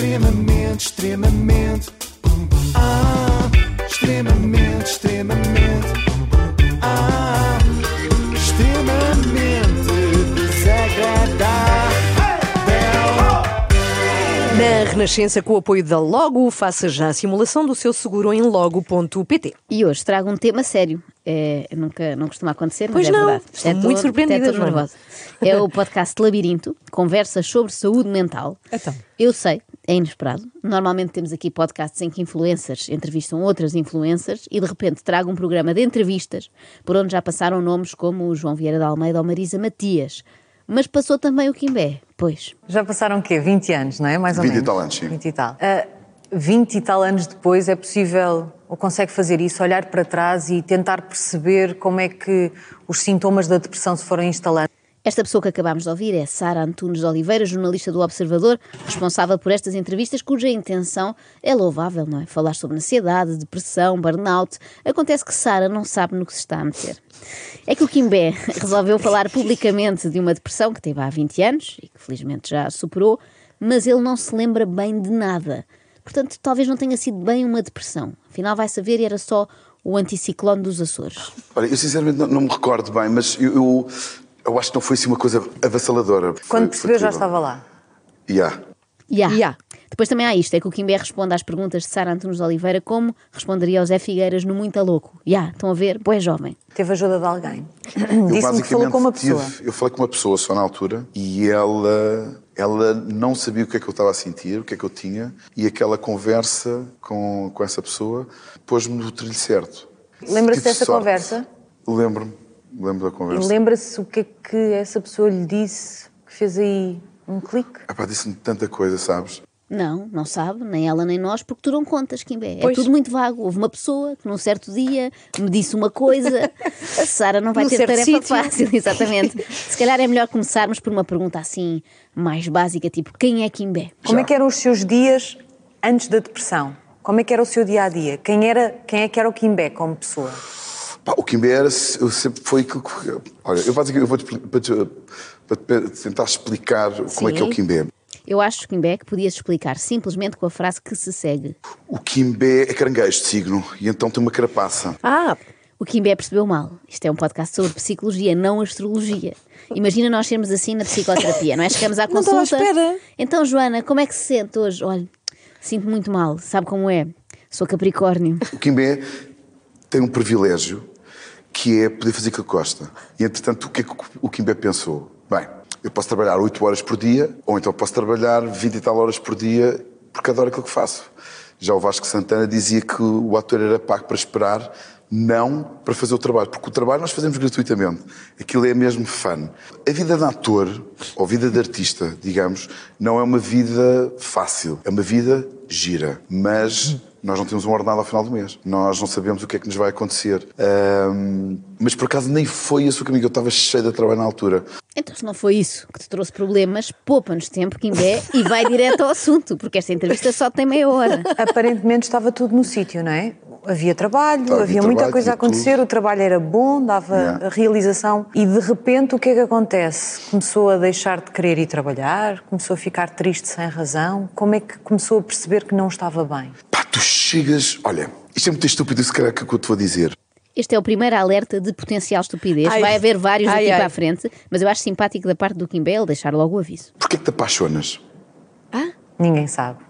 Extremamente, extremamente. Ah, extremamente, extremamente. Ah, extremamente desagradável. Na Renascença, com o apoio da Logo, faça já a simulação do seu seguro em logo.pt. E hoje trago um tema sério. É, nunca, não costuma acontecer, Pois mas é não. verdade. Estou É muito todo- surpreendida, nervosa. É o podcast Labirinto, conversas sobre saúde mental. Então. Eu sei, é inesperado. Normalmente temos aqui podcasts em que influencers entrevistam outras influencers e de repente trago um programa de entrevistas por onde já passaram nomes como o João Vieira de Almeida ou Marisa Matias. Mas passou também o Quimbé, pois. Já passaram o quê? 20 anos, não é? Mais ou 20 e menos. tal anos, sim. 20 e tal. Ah, 20 e tal anos depois é possível, ou consegue fazer isso, olhar para trás e tentar perceber como é que os sintomas da depressão se foram instalando. Esta pessoa que acabámos de ouvir é Sara Antunes de Oliveira, jornalista do Observador, responsável por estas entrevistas, cuja intenção é louvável, não é? Falar sobre ansiedade, depressão, burnout. Acontece que Sara não sabe no que se está a meter. É que o Kimbé resolveu falar publicamente de uma depressão que teve há 20 anos e que felizmente já superou, mas ele não se lembra bem de nada. Portanto, talvez não tenha sido bem uma depressão. Afinal, vai saber e era só o anticiclone dos Açores. Olha, eu sinceramente não, não me recordo bem, mas eu, eu, eu acho que não foi assim uma coisa avassaladora. Quando foi percebeu, já estava lá. Yeah. Ya. Ya. Depois também há isto, é que o Kimbé responde às perguntas de Sara Antunes de Oliveira como responderia ao Zé Figueiras no Muito Louco. Ya, estão a ver? Boé jovem. Teve ajuda de alguém. Eu Disse-me que falou com uma tive- pessoa. eu falei com uma pessoa só na altura e ela, ela não sabia o que é que eu estava a sentir, o que é que eu tinha, e aquela conversa com, com essa pessoa pôs-me no trilho certo. Lembra-se Tive dessa sorte. conversa? Lembro-me, lembro da E conversa. lembra-se o que é que essa pessoa lhe disse que fez aí um clique? Epá, disse-me tanta coisa, sabes? Não, não sabe, nem ela nem nós, porque tu não contas, Kimbé. É tudo muito vago. Houve uma pessoa que num certo dia me disse uma coisa. A Sara não vai Num ter tarefa sítio. fácil, exatamente. Se calhar é melhor começarmos por uma pergunta assim, mais básica, tipo, quem é Kimbé? Como é que eram os seus dias antes da depressão? Como é que era o seu dia a dia? Quem, era, quem é que era o Kimbé como pessoa? Pá, o Kimbé era, eu sempre foi aquilo que. Olha, eu eu vou-te para, te- para te tentar explicar como é que é o Sim. Kimbé. Eu acho, Kimbé, que podias explicar simplesmente com a frase que se segue. O Kimbé é caranguejo de signo e então tem uma carapaça. Ah, O Kimbé percebeu mal. Isto é um podcast sobre psicologia, não astrologia. Imagina nós sermos assim na psicoterapia, não é? Chegamos à Não estava à consulta. espera. Então, Joana, como é que se sente hoje? Olha, sinto muito mal. Sabe como é? Sou Capricórnio. O Kimbé tem um privilégio que é poder fazer que gosta. E entretanto, o que é que o Kimbé pensou? Bem, eu posso trabalhar 8 horas por dia, ou então posso trabalhar 20 e tal horas por dia, porque adoro aquilo que faço. Já o Vasco Santana dizia que o ator era pago para esperar, não para fazer o trabalho, porque o trabalho nós fazemos gratuitamente. Aquilo é mesmo fun. A vida de ator, ou vida de artista, digamos, não é uma vida fácil, é uma vida gira. Mas nós não temos um ordenado ao final do mês. Nós não sabemos o que é que nos vai acontecer. Ahm, mas por acaso nem foi esse o caminho. Eu estava cheio de trabalho na altura. Então, se não foi isso que te trouxe problemas, poupa-nos tempo, Kimbé, e vai direto ao assunto, porque esta entrevista só tem meia hora. Aparentemente estava tudo no sítio, não é? Havia trabalho, Havia havia muita trabalho, coisa a acontecer, tudo. o trabalho era bom, dava Yeah. a realização. E de repente o que é que acontece? Começou a deixar de querer ir trabalhar, começou a ficar triste sem razão. Como é que começou a perceber que não estava bem? Tu chegas. Olha, isto é muito estúpido, se calhar, que é o que eu te vou dizer. Este é o primeiro alerta de potencial estupidez. Ai. Vai haver vários Ai, daqui ai. para a frente, mas eu acho simpático da parte do Kimbé ele deixar logo o aviso. Porquê que te apaixonas? Ninguém sabe.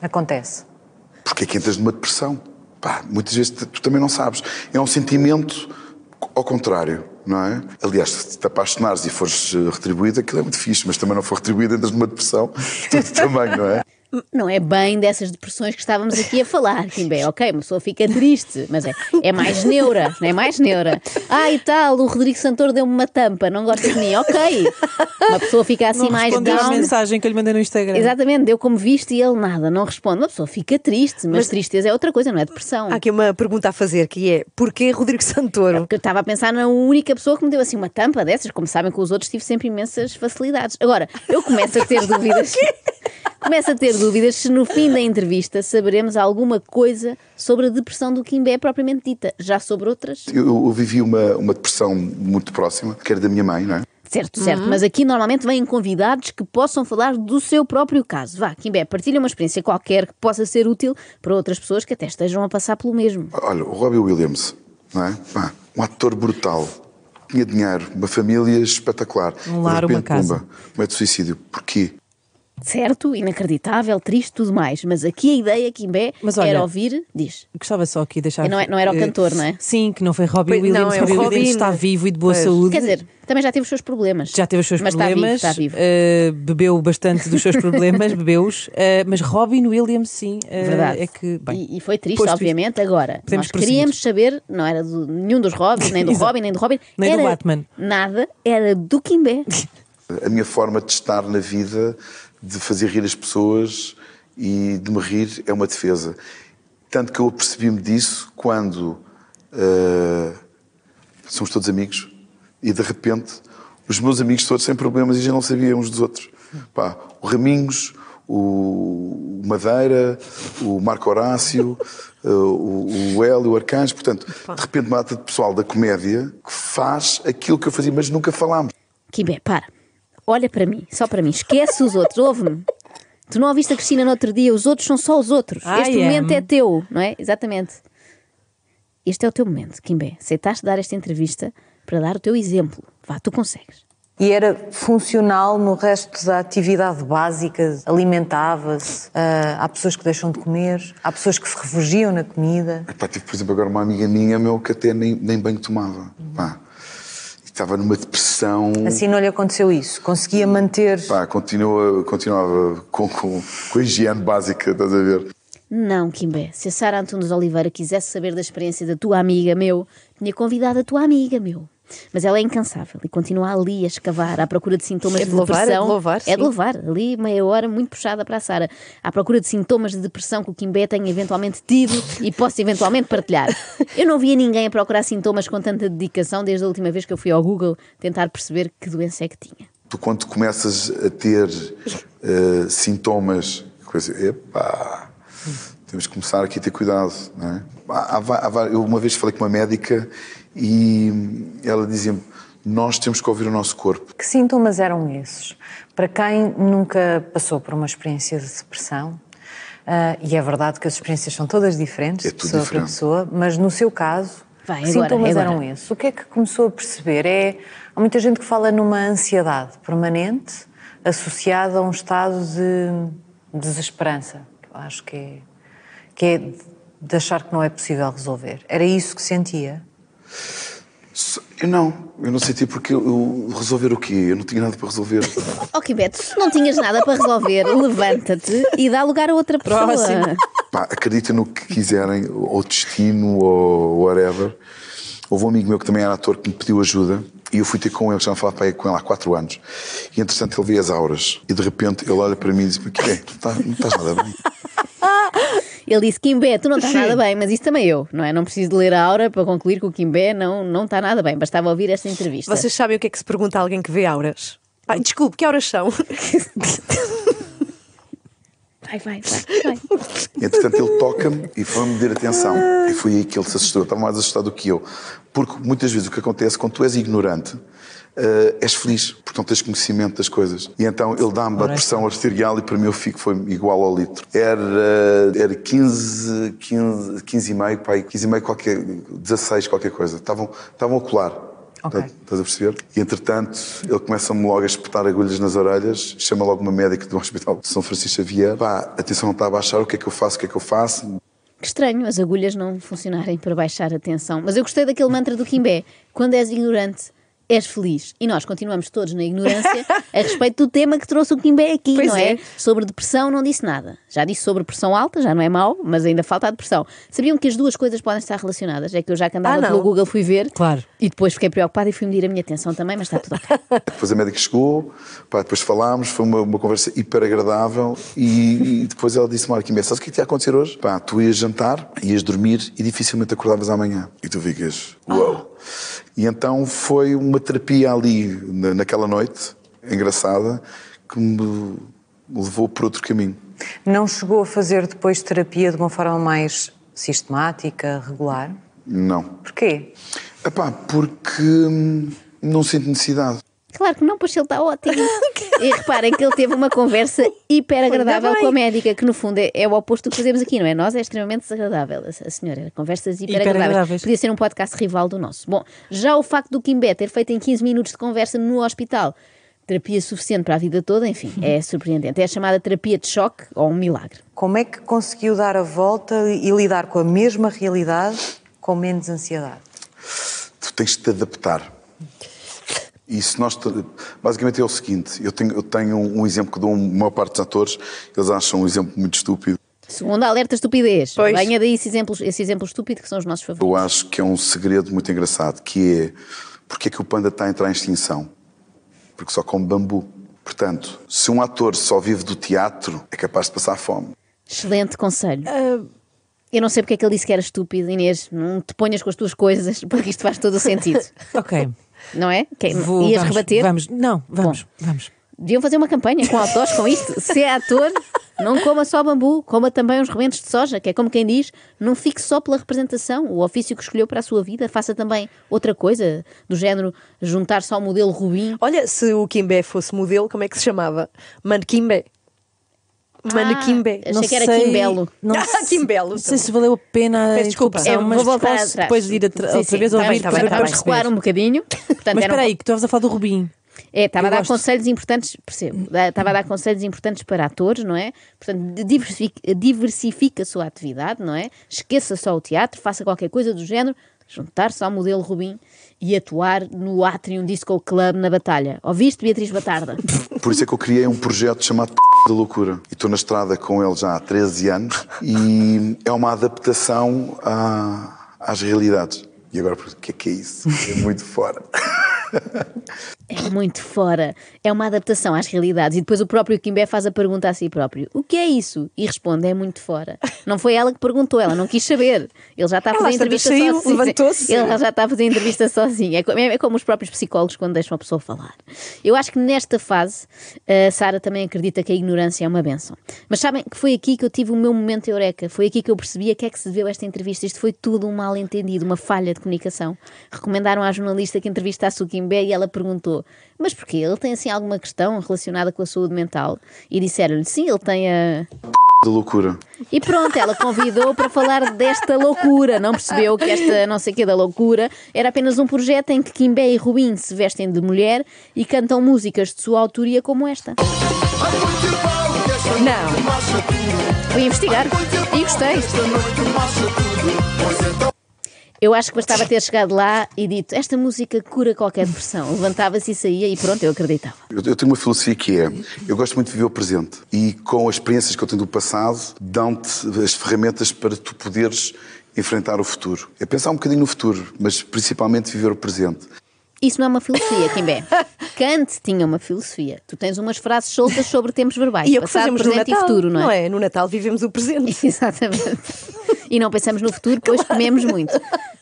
Acontece. Porquê é que entras numa depressão? Pá, muitas vezes tu, também não sabes. É um sentimento ao contrário, não é? Aliás, se te apaixonares e fores eh, retribuído, aquilo é muito fixe, mas também não for retribuído, entras numa depressão, tu também, não é? Não é bem dessas depressões que estávamos aqui a falar, Kimbé. Ok, uma pessoa fica triste, mas é, é mais neura, não é mais neura. Ah, e tal, o Rodrigo Santoro deu-me uma tampa, não gosta de mim. Ok. Uma pessoa fica assim não mais down. mensagem que eu lhe mandei no Instagram. Exatamente, deu como visto e ele nada, não responde. Uma pessoa fica triste, mas, tristeza é outra coisa, não é depressão. há aqui uma pergunta a fazer que é: porquê Rodrigo Santoro? Porque eu estava a pensar na única pessoa que me deu assim uma tampa dessas. Como sabem, com os outros tive sempre imensas facilidades. Agora, eu começo a ter dúvidas. Começo a ter dúvidas se no fim da entrevista saberemos alguma coisa sobre a depressão do Kimbé propriamente dita. Já sobre outras? Eu, eu vivi uma, uma depressão muito próxima, que era da minha mãe, não é? Certo, certo. Mas aqui normalmente vêm convidados que possam falar do seu próprio caso. Vá, Kimbé, partilha uma experiência qualquer que possa ser útil para outras pessoas que até estejam a passar pelo mesmo. Olha, o Robbie Williams, não é? Pá, um ator brutal. Tinha dinheiro, uma família espetacular. Um lar, De repente, uma casa. Pumba, comete suicídio. Porquê? Certo, inacreditável, triste, tudo mais. Mas aqui a ideia, Kimbé, Mas olha- era ouvir. Diz. Gostava só aqui de deixar. Não é- não era o eh, cantor, não é? Sim, que não foi Robbie Pois, Williams. não, é Robbie Robin. Williams está vivo e de boa Pois. saúde. Quer dizer, também já teve os seus problemas. já teve os seus mas problemas, Está vivo, está vivo. eh, bebeu bastante dos seus problemas, bebeu-os, eh, mas Robin Williams, sim, eh, Verdade. é que. Bem, e, e foi triste, obviamente. Agora, Podemos nós queríamos saber, não era de nenhum dos Robins, nem do. Robin, nem do Robin, Nem do era Batman. Nada, era do Kimbé. A minha forma de estar na vida, de fazer rir as pessoas e de me rir, é uma defesa. Tanto que eu apercebi-me disso quando eh, somos todos amigos e de repente os meus amigos todos sem problemas e já não sabiam uns dos outros. Pá, o Raminhos, o Madeira, o Marco Horácio, eh, o, o Hélio, o Arcanjo. Portanto, de repente, uma data de pessoal da comédia que faz aquilo que eu fazia, mas nunca falámos. Kimbé, para. Olha para mim, só para mim. Esquece os outros, ouve-me. Tu não ouviste a Cristina no outro dia, os outros são só os outros. I este momento am. é teu, não é? Exatamente. Este é o teu momento, Kimbé. Aceitaste dar esta entrevista para dar o teu exemplo. Vá, tu consegues. E era funcional no resto da atividade básica, alimentava-se, ah, há pessoas que deixam de comer, há pessoas que se refugiam na comida. Epá, tive, por exemplo, agora uma amiga minha meu que até nem, nem banho tomava. Pá. Estava numa depressão. Assim não lhe aconteceu isso, conseguia manter. Pá, continua, continuava com, com, com a higiene básica, estás a ver? Não, Kimbé. Se a Sara Antunes Oliveira quisesse saber da experiência da tua amiga, meu, tinha convidado a tua amiga, meu. Mas ela é incansável e continua ali a escavar à procura de sintomas É de, de louvar, é de depressão. louvar, É de louvar. Ali meia hora muito puxada para a Sara. À procura de sintomas de depressão que o Kimbé tenha eventualmente tido e possa eventualmente partilhar. Eu não via ninguém a procurar sintomas com tanta dedicação desde a última vez que eu fui ao Google tentar perceber que doença é que tinha. Tu, quando começas a ter eh, sintomas, coisa, epá, temos que começar aqui a ter cuidado. Não é? há, há há eu uma vez falei com uma médica e ela dizia-me: Nós temos que ouvir o nosso corpo. Que sintomas eram esses? Para quem nunca passou por uma experiência de depressão, ah, e é verdade que as experiências são todas diferentes, É pessoa para diferente. pessoa, mas no seu caso, Vai, que agora, sintomas agora. eram esses? O que é que começou a perceber? É, há muita gente que fala numa ansiedade permanente associada a um estado de desesperança, que eu acho que é, que é de achar que não é possível resolver. Era isso que sentia? Eu não, eu não senti porque eu, eu- resolver o quê? Eu não tinha nada para resolver. Oh, Kimbé, se não tinhas nada para resolver, levanta-te e dá lugar a outra pessoa. Próximo. Pá, acreditem no que quiserem, ou destino, ou whatever. Houve um amigo meu que também era ator que me pediu ajuda e eu fui ter com ele, já não falava para aí com ele há quatro anos. E entretanto ele vê as auras e de repente ele olha para mim e diz: O que é? Tu não estás nada bem. Ele disse: Kimbé, tu não estás nada bem, mas isso também eu, não é? Não preciso de ler a aura para concluir que o Kimbé não, não está nada bem. Bastava ouvir esta entrevista. Vocês sabem o que é que se pergunta a alguém que vê auras? Ai, desculpe, que horas são? Vai, vai, vai. vai. E, entretanto ele toca-me e foi-me medir atenção. E foi aí que ele se assustou. Estava mais assustado do que eu. Porque muitas vezes o que acontece quando tu és ignorante. Eh, és feliz, porque não tens conhecimento das coisas. E então ele dá-me a pressão arterial e para mim eu fico foi igual ao litro. Era, era 15, 15, 15 e meio, pai, 15 e meio qualquer, 16 qualquer coisa. Estavam, estavam a colar. Ok. Estás a perceber? E entretanto, ele começa-me logo a espetar agulhas nas orelhas, chama logo uma médica do Hospital de São Francisco Xavier. Pá, a tensão não está a baixar, o que é que eu faço, o que é que eu faço? Que estranho as agulhas não funcionarem para baixar a tensão. Mas eu gostei daquele mantra do Kimbé: quando és ignorante, és feliz. E nós continuamos todos na ignorância a respeito do tema que trouxe o Kimbé aqui, Pois não é? é. Sobre depressão não disse nada. Já disse sobre pressão alta, já não é mau, mas ainda falta a depressão. Sabiam que as duas coisas podem estar relacionadas? É que eu já que andava Ah, pelo Google fui ver. Claro. E depois fiquei preocupada e fui medir a minha atenção também, mas está tudo ok. Depois a médica chegou, pá, depois falámos, foi uma, uma conversa hiper agradável e, e depois ela disse-me, olha, Quimé, sabes o que é que ia acontecer hoje? Pá, tu ias jantar, ias dormir e dificilmente acordavas amanhã. E tu ficas, uau! E então foi uma terapia ali, na- naquela noite, engraçada, que me levou por outro caminho. Não chegou a fazer depois terapia de uma forma mais sistemática, regular? Não. Porquê? Epá, porque hum, não sinto necessidade. Claro que não, pois ele está ótimo. e reparem que ele teve uma conversa hiper agradável com a médica, que no fundo é, é o oposto do que fazemos aqui, não é? Nós é extremamente desagradável, a, a senhora. Conversas hiper, agradáveis. Hiperagradáveis. Podia ser um podcast rival do nosso. Bom, já o facto do Kimbé ter feito em 15 minutos de conversa no hospital terapia suficiente para a vida toda, enfim, é surpreendente. É a chamada terapia de choque ou um milagre. Como é que conseguiu dar a volta e lidar com a mesma realidade com menos ansiedade? Tu tens de te adaptar. E se nós. te- Basicamente é o seguinte: eu tenho, eu tenho um exemplo que dou a maior parte dos atores, eles acham um exemplo muito estúpido. Segundo alerta estupidez. Pois. Venha daí esse exemplo, esse exemplo estúpido que são os nossos favoritos. Eu acho que é um segredo muito engraçado, que é porque é que o panda está a entrar em extinção? Porque só come bambu. Portanto, se um ator só vive do teatro, é capaz de passar fome. Excelente conselho. Eu não sei porque é que ele disse que era estúpido, Inês. Não te ponhas com as tuas coisas, porque isto faz todo o sentido. Ok. Não é? Que- Vou, Ias vamos, rebater? Vamos, não, vamos, vamos. Deviam fazer uma campanha com autores com isto. Se é ator, não coma só bambu, coma também uns rebentos de soja, que é como quem diz, não fique só pela representação, o ofício que escolheu para a sua vida, faça também outra coisa, do género juntar-se ao modelo Rubim. Olha, se o Kimbé fosse modelo, como é que se chamava? Manequimbé. Manequimbé. Ah, achei que era Quimbelo. Não Ah, sei- Quimbelo. Não sei se valeu a pena Peço desculpa. É, mas vou voltar posso atrás. depois ir atra- Sim, outra sim, vez tá ouvir bem, tá bem, tá para bem. recuar um bocadinho. Portanto, Mas era um espera aí, que tu estavas a falar do Rubim. É, estava a dar gosto. conselhos importantes, percebo, estava a dar conselhos importantes para atores, não é? Portanto, de- diversifica, diversifica a sua atividade, não é? Esqueça só o teatro, faça qualquer coisa do género, juntar-se ao modelo Rubim e atuar no Atrium Disco Club na Batalha. Ouviste, Beatriz Batarda? Por isso é que eu criei um projeto chamado da Loucura. E estou na estrada com ele já há 13 anos e é uma adaptação às realidades. E agora, o que é que é isso? É muito fora. É muito fora. É uma adaptação às realidades. E depois o próprio Kimbé faz a pergunta a si próprio: O que é isso? E responde: É muito fora. Não foi ela que perguntou, ela não quis saber. Ele já está a Ela fazer tantas entrevista saiu, sozinho. levantou-se. Ele já está a fazer entrevista sozinho. É co- é como os próprios psicólogos quando deixam a pessoa falar. Eu acho que nesta fase a Sara também acredita que a ignorância é uma benção. Mas sabem que foi aqui que eu tive o meu momento eureka. Foi aqui que eu percebi a que é que se deveu esta entrevista. Isto foi tudo um mal entendido, uma falha de comunicação. Recomendaram à jornalista que entrevistasse o Kimbé e ela perguntou: Mas porquê? Ele tem assim alguma questão relacionada com a saúde mental? E disseram-lhe: Sim, ele tem a. Da loucura. E pronto, ela convidou para falar desta loucura. Não percebeu que esta não sei o que da loucura era apenas um projeto em que Kimbé e Rubim se vestem de mulher e cantam músicas de sua autoria como esta. Não. Fui investigar e gostei. Eu acho que bastava ter chegado lá e dito esta música cura qualquer depressão. Levantava-se e saía e pronto, eu acreditava. Eu, eu tenho uma filosofia que é: eu gosto muito de viver o presente e com as experiências que eu tenho do passado, dão-te as ferramentas para tu poderes enfrentar o futuro. É pensar um bocadinho no futuro, mas principalmente viver o presente. Isso não é uma filosofia, Kimbé. Kant tinha uma filosofia. Tu tens umas frases soltas sobre tempos verbais. E é o que passado, presente Natal, e futuro, não é? No Natal vivemos o presente. Exatamente. E não pensamos no futuro, pois comemos muito.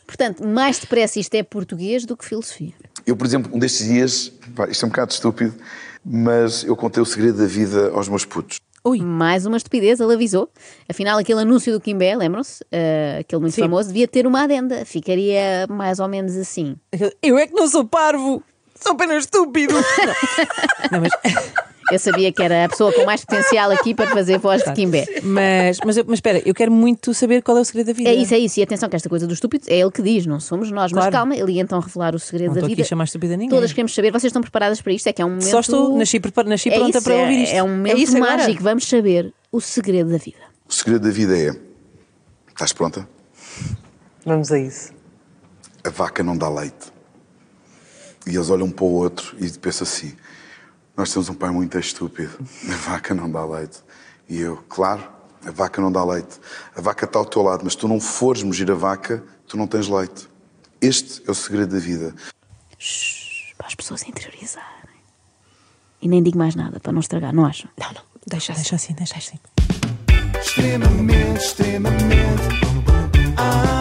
Portanto, mais depressa isto é português do que filosofia. Eu, por exemplo, um destes dias, pá, isto é um bocado estúpido, mas eu contei o segredo da vida aos meus putos. Ui, Mais uma estupidez, ele avisou. Afinal, aquele anúncio do Kimbé, lembram-se? Ah, aquele muito Sim. famoso, devia ter uma adenda. Ficaria mais ou menos assim. eu é que não sou parvo, sou apenas estúpido. não, mas, Eu sabia que era a pessoa com mais potencial aqui para fazer voz de Kimbé. mas, mas, eu- mas espera, eu quero muito saber qual é o segredo da vida. É isso, é isso. E atenção que esta coisa do estúpido é ele que diz, não somos nós. Mas Claro. calma, ele ia então revelar o segredo Não da estou aqui vida. a chamar estúpida ninguém. Todas queremos saber. Vocês estão preparadas para isto? É que é um momento... Só estou, nasci, prepar- nasci É pronta isso, para é- ouvir isto. É um momento isso agora? mágico. Vamos saber o segredo da vida. O segredo da vida é: estás pronta? Vamos a isso. A vaca não dá leite. E eles olham um para o outro e pensam assim: Nós temos um pai muito estúpido. A vaca não dá leite. E eu, claro, a vaca não dá leite. A vaca está ao teu lado, mas se tu não fores mugir a vaca, tu não tens leite. Este é o segredo da vida. Para as pessoas interiorizarem. E nem digo mais nada para não estragar, não acham? Não, não. Deixa Deixa assim, deixa assim. Extremamente, extremamente. Ah,